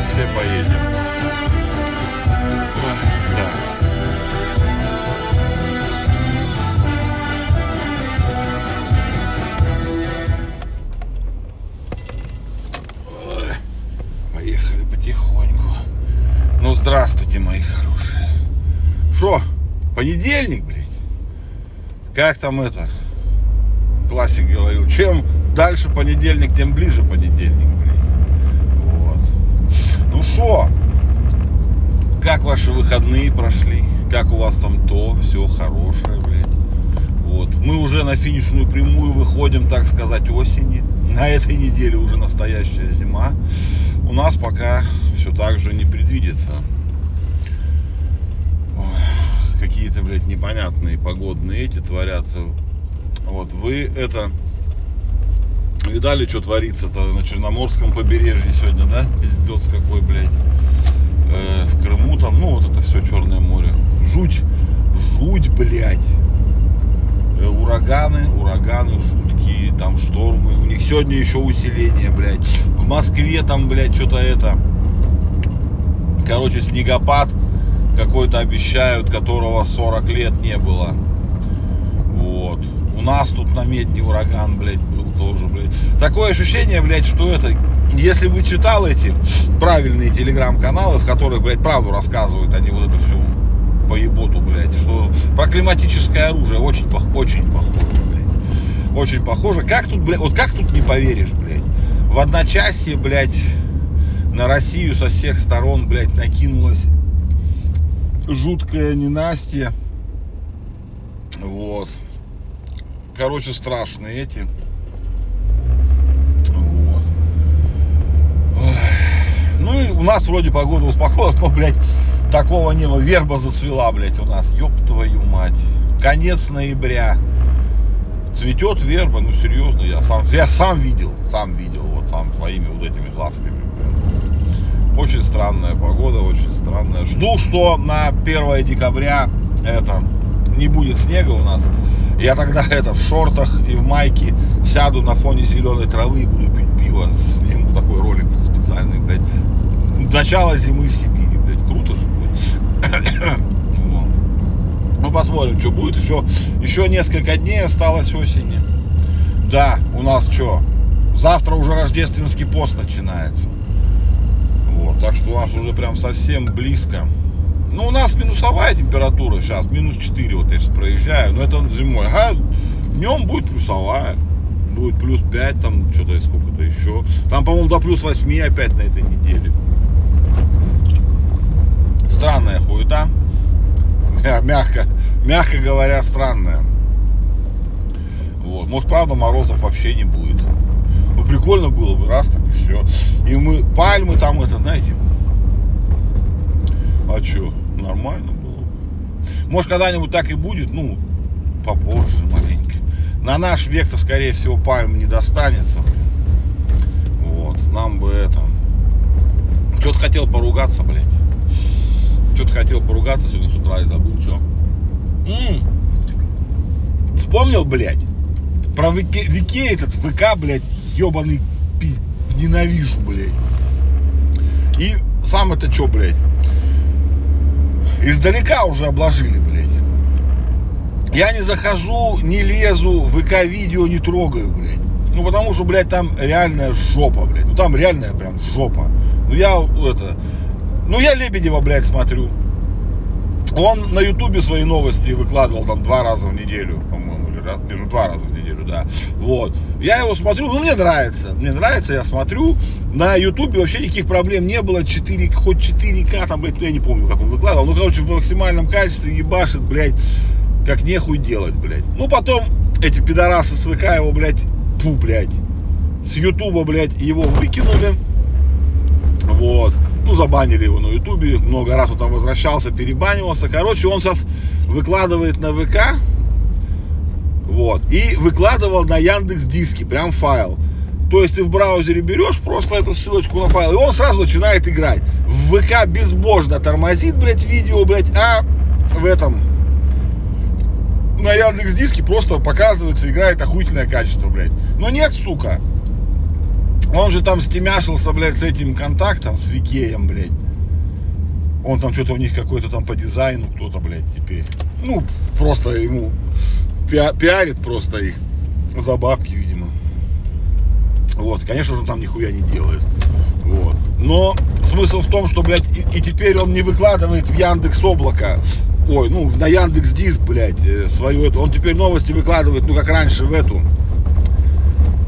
сейчас все поедем. Да. Поехали потихоньку. Ну, здравствуйте, мои хорошие. Шо, понедельник, блядь? Как там это? Классик говорил, чем дальше понедельник, тем ближе понедельник. Ну шо, как ваши выходные прошли? Как у вас там то, все хорошее, блядь. Вот. Мы уже на финишную прямую выходим, так сказать, осени. На этой неделе уже настоящая зима. У нас пока все так же не предвидится. Какие-то, блядь, непонятные погодные эти творятся. Вот вы это видали, что творится-то на Черноморском побережье сегодня, да? Пиздец какой, блядь. Э, в Крыму там, ну вот это все Черное море. Жуть, жуть, блядь. Э, ураганы, ураганы жуткие, там штормы. У них сегодня еще усиление, блядь. В Москве там, блядь, что-то это. Короче, снегопад какой-то обещают, которого 40 лет не было. У нас тут на медне ураган, блядь, был тоже, блядь. Такое ощущение, блядь, что это... Если бы читал эти правильные телеграм-каналы, в которых, блядь, правду рассказывают, они вот это всю поеботу, блядь, что про климатическое оружие очень, очень похоже, блядь. Очень похоже. Как тут, блядь, вот как тут не поверишь, блядь. В одночасье, блядь, на Россию со всех сторон, блядь, накинулась жуткое ненастье. Вот. Короче, страшные эти. Вот. Ну и у нас вроде погода успокоилась, но, блядь, такого не было. Верба зацвела, блядь, у нас. Ёб твою мать. Конец ноября. Цветет верба, ну серьезно, я сам, я сам видел, сам видел, вот сам своими вот этими глазками. Очень странная погода, очень странная. Жду, что на 1 декабря это не будет снега у нас. Я тогда это в шортах и в майке сяду на фоне зеленой травы и буду пить пиво. Сниму такой ролик специальный, блядь. Начало зимы в Сибири, блядь. Круто же будет. Ну, посмотрим, что будет. Еще, еще несколько дней осталось осени. Да, у нас что? Завтра уже рождественский пост начинается. Вот, так что у нас уже прям совсем близко. Ну, у нас минусовая температура сейчас, минус 4, вот я сейчас проезжаю, но это зимой. А днем будет плюсовая. Будет плюс 5, там что-то сколько-то еще. Там, по-моему, до плюс 8 опять на этой неделе. Странная хуета. Мя- Мягко, мягко говоря, странная. Вот. Может, правда, морозов вообще не будет. Ну, прикольно было бы, раз так и все. И мы, пальмы там, это, знаете, а что, нормально было бы. Может, когда-нибудь так и будет, ну, попозже маленько. На наш век-то, скорее всего, пальм не достанется. Вот, нам бы это... Что-то хотел поругаться, блядь. Что-то хотел поругаться сегодня с утра и забыл, что. Вспомнил, блядь, про ВК, ВК этот, ВК, блядь, ебаный пиз... Ненавижу, блядь. И сам это что, блядь? Издалека уже обложили, блядь. Я не захожу, не лезу, ВК-видео не трогаю, блядь. Ну, потому что, блядь, там реальная жопа, блядь. Ну, там реальная прям жопа. Ну, я это... Ну, я Лебедева, блядь, смотрю. Он на Ютубе свои новости выкладывал там два раза в неделю, по-моему, или раз, ну, два раза в неделю, да. Вот. Я его смотрю, ну, мне нравится. Мне нравится, я смотрю. На Ютубе вообще никаких проблем не было. 4, хоть 4К, там, блядь, ну, я не помню, как он выкладывал. Ну, короче, в максимальном качестве ебашит, блядь, как нехуй делать, блядь. Ну, потом эти пидорасы с ВК его, блядь, фу, блядь, с Ютуба, блядь, его выкинули. Вот. Ну, забанили его на Ютубе. Много раз он там возвращался, перебанивался. Короче, он сейчас выкладывает на ВК. Вот. И выкладывал на Яндекс Диски. Прям файл. То есть ты в браузере берешь просто эту ссылочку на файл, и он сразу начинает играть. В ВК безбожно тормозит, блядь, видео, блядь, а в этом на Яндекс Диске просто показывается, играет охуительное качество, блядь. Но нет, сука. Он же там стемяшился, блядь, с этим контактом, с Викеем, блядь. Он там что-то у них какой-то там по дизайну кто-то, блядь, теперь. Ну, просто ему пи- пиарит просто их за бабки, видимо. Вот, конечно же, он там нихуя не делает. Вот. Но смысл в том, что, блядь, и, и теперь он не выкладывает в Яндекс облако. Ой, ну, на Яндекс Диск, блядь, э, свою эту. Он теперь новости выкладывает, ну, как раньше, в эту.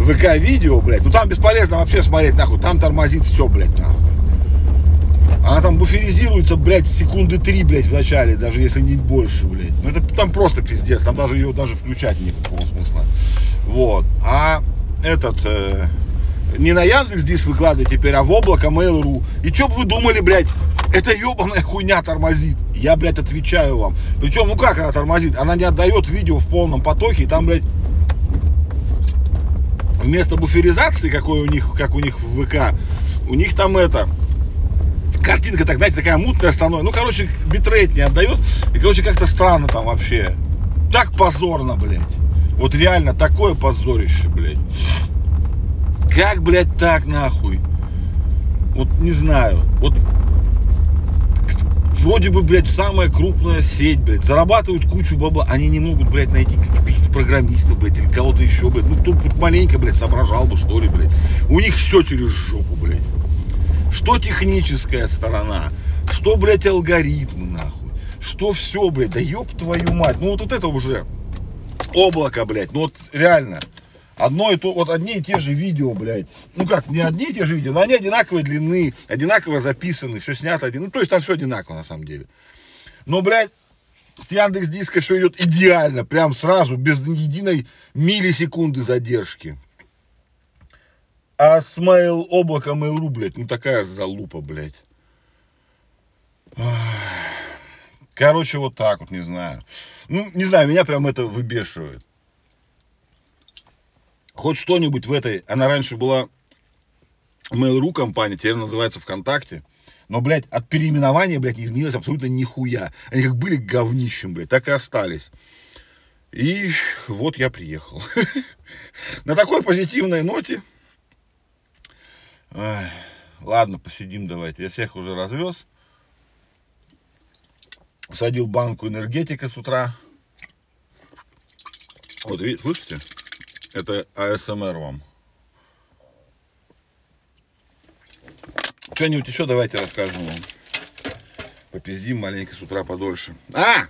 ВК видео, блядь. Ну, там бесполезно вообще смотреть, нахуй. Там тормозит все, блядь, нахуй. Она там буферизируется, блядь, секунды три, блядь, в начале, даже если не больше, блядь. Ну, это там просто пиздец. Там даже ее даже включать никакого смысла. Вот. А этот... Э, не на Яндекс Диск выкладывать теперь, а в облако Mail.ru. И что бы вы думали, блядь, эта ебаная хуйня тормозит. Я, блядь, отвечаю вам. Причем, ну как она тормозит? Она не отдает видео в полном потоке, и там, блядь, вместо буферизации, какой у них, как у них в ВК, у них там это, картинка, так, знаете, такая мутная становится. Ну, короче, битрейт не отдает. И, короче, как-то странно там вообще. Так позорно, блядь. Вот реально такое позорище, блядь. Как, блядь, так нахуй? Вот не знаю. Вот вроде бы, блядь, самая крупная сеть, блядь, зарабатывают кучу бабла, они не могут, блядь, найти каких-то программистов, блядь, или кого-то еще, блядь, ну, кто хоть маленько, блядь, соображал бы, что ли, блядь. У них все через жопу, блядь. Что техническая сторона, что, блядь, алгоритмы, нахуй, что все, блядь, да ёб твою мать, ну, вот, вот это уже облако, блядь, ну, вот реально, одно и то, вот одни и те же видео, блядь. Ну как, не одни и те же видео, но они одинаковой длины, одинаково записаны, все снято один. Ну, то есть там все одинаково на самом деле. Но, блядь, с Яндекс Диска все идет идеально, прям сразу, без единой миллисекунды задержки. А с Mail облака Mail.ru, блядь, ну такая залупа, блядь. Короче, вот так вот, не знаю. Ну, не знаю, меня прям это выбешивает хоть что-нибудь в этой, она раньше была Mail.ru компания, теперь называется ВКонтакте. Но, блядь, от переименования, блядь, не изменилось абсолютно нихуя. Они как были говнищем, блядь, так и остались. И вот я приехал. На такой позитивной ноте. Ладно, посидим давайте. Я всех уже развез. Садил банку энергетика с утра. Вот, видите, слышите? Это АСМР вам. Что-нибудь еще давайте расскажем вам. Попиздим маленько с утра подольше. А!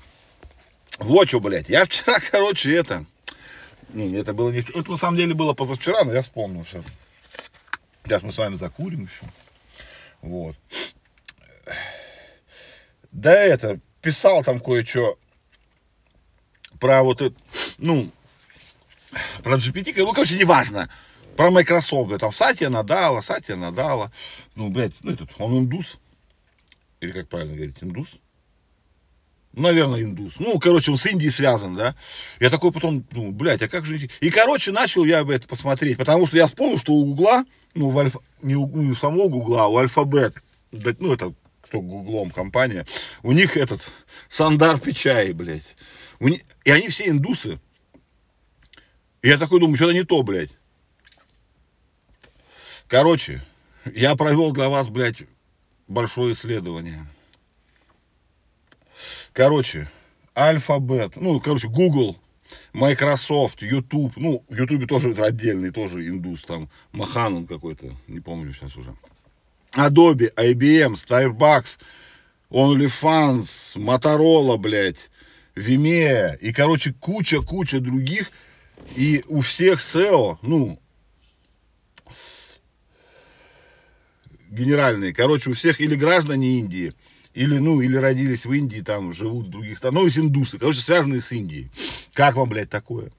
Вот что, блядь. Я вчера, короче, это... Не, это было не... Это на самом деле было позавчера, но я вспомнил сейчас. Сейчас мы с вами закурим еще. Вот. Да это, писал там кое-что про вот это, ну, про GPT, ну, короче, неважно. Про Microsoft, там Сатья Надала, Сатья Надала. Ну, блядь, ну, этот, он индус. Или как правильно говорить, индус? Наверное, индус. Ну, короче, он с Индией связан, да. Я такой потом думаю, блядь, а как же... И, короче, начал я это посмотреть, потому что я вспомнил, что у Гугла, ну, в альфа... не у, у самого Гугла, а у Альфабет, ну, это кто Гуглом компания, у них этот Сандар Пичай, блядь. У них... И они все индусы. И я такой думаю, что-то не то, блядь. Короче, я провел для вас, блядь, большое исследование. Короче, Альфабет, ну, короче, Google, Microsoft, YouTube, ну, в YouTube тоже это отдельный, тоже индус, там, Махан он какой-то, не помню сейчас уже. Adobe, IBM, Starbucks, OnlyFans, Motorola, блядь, Vimeo. И, короче, куча-куча других – и у всех SEO, ну, генеральные, короче, у всех или граждане Индии, или, ну, или родились в Индии, там, живут в других странах, ну, есть индусы, короче, связанные с Индией. Как вам, блядь, такое?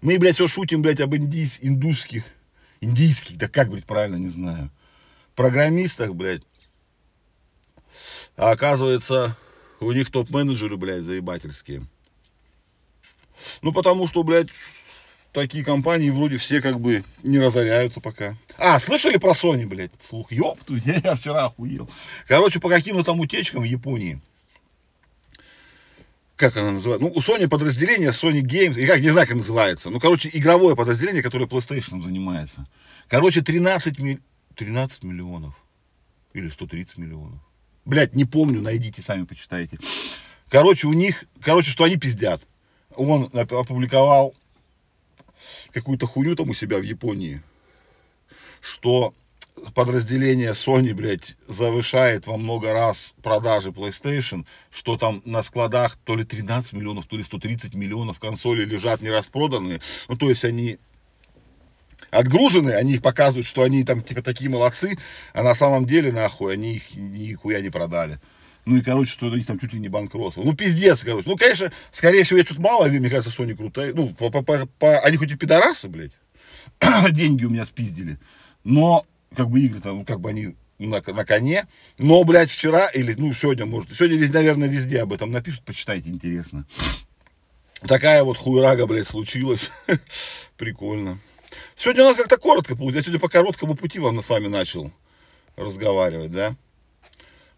Мы, блядь, все шутим, блядь, об индийс, индусских, индийских, да как, блядь, правильно, не знаю, программистах, блядь. А оказывается, у них топ-менеджеры, блядь, заебательские. Ну, потому что, блядь, такие компании вроде все как бы не разоряются пока. А, слышали про Sony, блядь? Слух, ёпту, я вчера охуел. Короче, по каким-то там утечкам в Японии как она называется? Ну, у Sony подразделение Sony Games, и как, не знаю, как называется. Ну, короче, игровое подразделение, которое PlayStation занимается. Короче, 13, ми... 13 миллионов. Или 130 миллионов. Блять, не помню, найдите, сами почитайте. Короче, у них, короче, что они пиздят. Он опубликовал какую-то хуйню там у себя в Японии, что подразделение Sony, блядь, завышает во много раз продажи PlayStation, что там на складах то ли 13 миллионов, то ли 130 миллионов консолей лежат не распроданные. Ну, то есть они отгружены, они их показывают, что они там типа такие молодцы, а на самом деле, нахуй, они их нихуя не продали. Ну и, короче, что у них там чуть ли не банкротство. Ну, пиздец, короче. Ну, конечно, скорее всего, я что-то мало верю, мне кажется, Sony крутая. Ну, по, по, по, они хоть и пидорасы, блядь, деньги у меня спиздили. Но как бы игры там, ну, как бы они на, на коне. Но, блядь, вчера или, ну, сегодня, может, сегодня, здесь, наверное, везде об этом напишут, почитайте, интересно. Такая вот хуйрага, блядь, случилась. Прикольно. Сегодня у нас как-то коротко получилось. Я сегодня по короткому пути вам с вами начал разговаривать, да?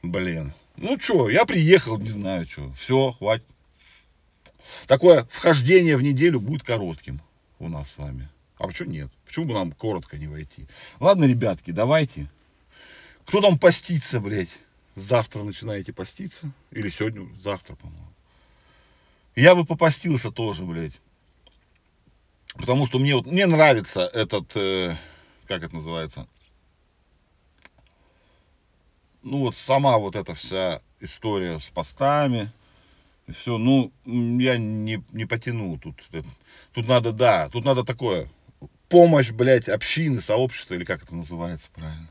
Блин. Ну что, я приехал, не знаю что. Все, хватит. Такое вхождение в неделю будет коротким у нас с вами. А почему нет? Почему бы нам коротко не войти? Ладно, ребятки, давайте. Кто там постится, блядь? Завтра начинаете поститься? Или сегодня? Завтра, по-моему. Я бы попостился тоже, блядь. Потому что мне вот, мне нравится этот, э, как это называется? Ну вот сама вот эта вся история с постами, и все, ну, я не, не потяну тут. Тут надо, да, тут надо такое, помощь, блядь, общины, сообщества, или как это называется правильно.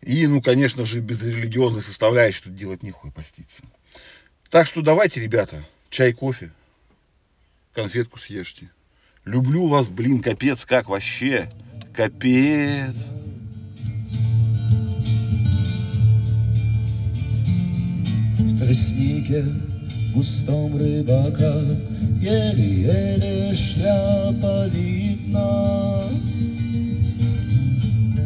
И, ну, конечно же, без религиозной составляющей тут делать нехуй поститься. Так что давайте, ребята, чай, кофе, конфетку съешьте. Люблю вас, блин, капец, как вообще. Капец. Тростнике густом рыбака Еле-еле шляпа видна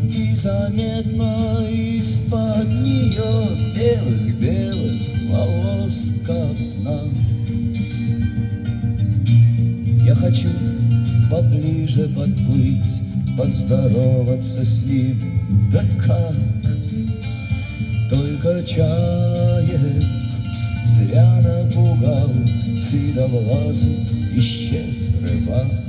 И заметно из-под нее Белых-белых волос копна Я хочу поближе подплыть Поздороваться с ним, да как? Только чаек Зря напугал седовласый исчез рыбак